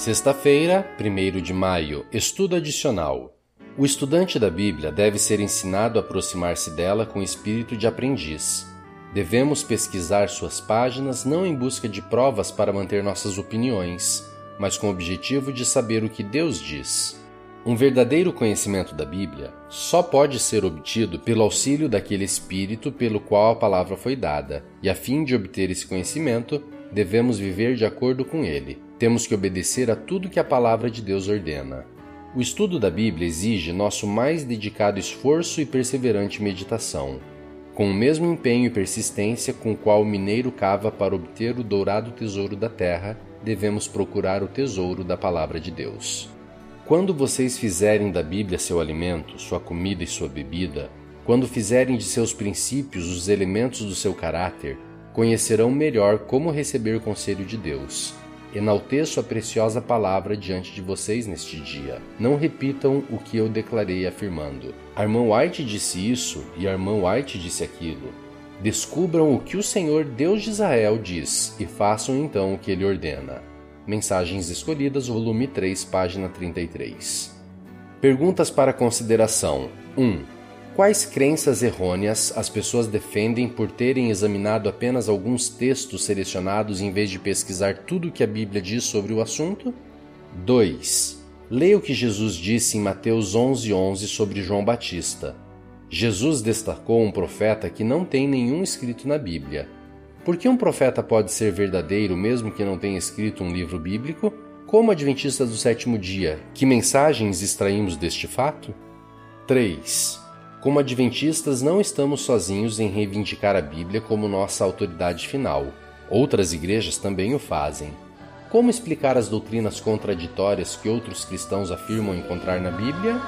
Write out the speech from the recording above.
Sexta-feira, 1 de maio, estudo adicional. O estudante da Bíblia deve ser ensinado a aproximar-se dela com espírito de aprendiz. Devemos pesquisar suas páginas não em busca de provas para manter nossas opiniões, mas com o objetivo de saber o que Deus diz. Um verdadeiro conhecimento da Bíblia só pode ser obtido pelo auxílio daquele espírito pelo qual a palavra foi dada, e a fim de obter esse conhecimento, devemos viver de acordo com ele. Temos que obedecer a tudo que a palavra de Deus ordena. O estudo da Bíblia exige nosso mais dedicado esforço e perseverante meditação. Com o mesmo empenho e persistência com o qual o mineiro cava para obter o dourado tesouro da terra, devemos procurar o tesouro da palavra de Deus. Quando vocês fizerem da Bíblia seu alimento, sua comida e sua bebida, quando fizerem de seus princípios os elementos do seu caráter, conhecerão melhor como receber o conselho de Deus Enalteço a preciosa palavra diante de vocês neste dia. Não repitam o que eu declarei afirmando. A irmã White disse isso e a irmã White disse aquilo. Descubram o que o Senhor Deus de Israel diz e façam então o que ele ordena. Mensagens Escolhidas, volume 3, página 33. Perguntas para consideração: 1. Quais crenças errôneas as pessoas defendem por terem examinado apenas alguns textos selecionados em vez de pesquisar tudo o que a Bíblia diz sobre o assunto? 2. Leia o que Jesus disse em Mateus 11:11 11 sobre João Batista. Jesus destacou um profeta que não tem nenhum escrito na Bíblia. Por que um profeta pode ser verdadeiro mesmo que não tenha escrito um livro bíblico? Como adventista do sétimo dia, que mensagens extraímos deste fato? 3. Como adventistas, não estamos sozinhos em reivindicar a Bíblia como nossa autoridade final. Outras igrejas também o fazem. Como explicar as doutrinas contraditórias que outros cristãos afirmam encontrar na Bíblia?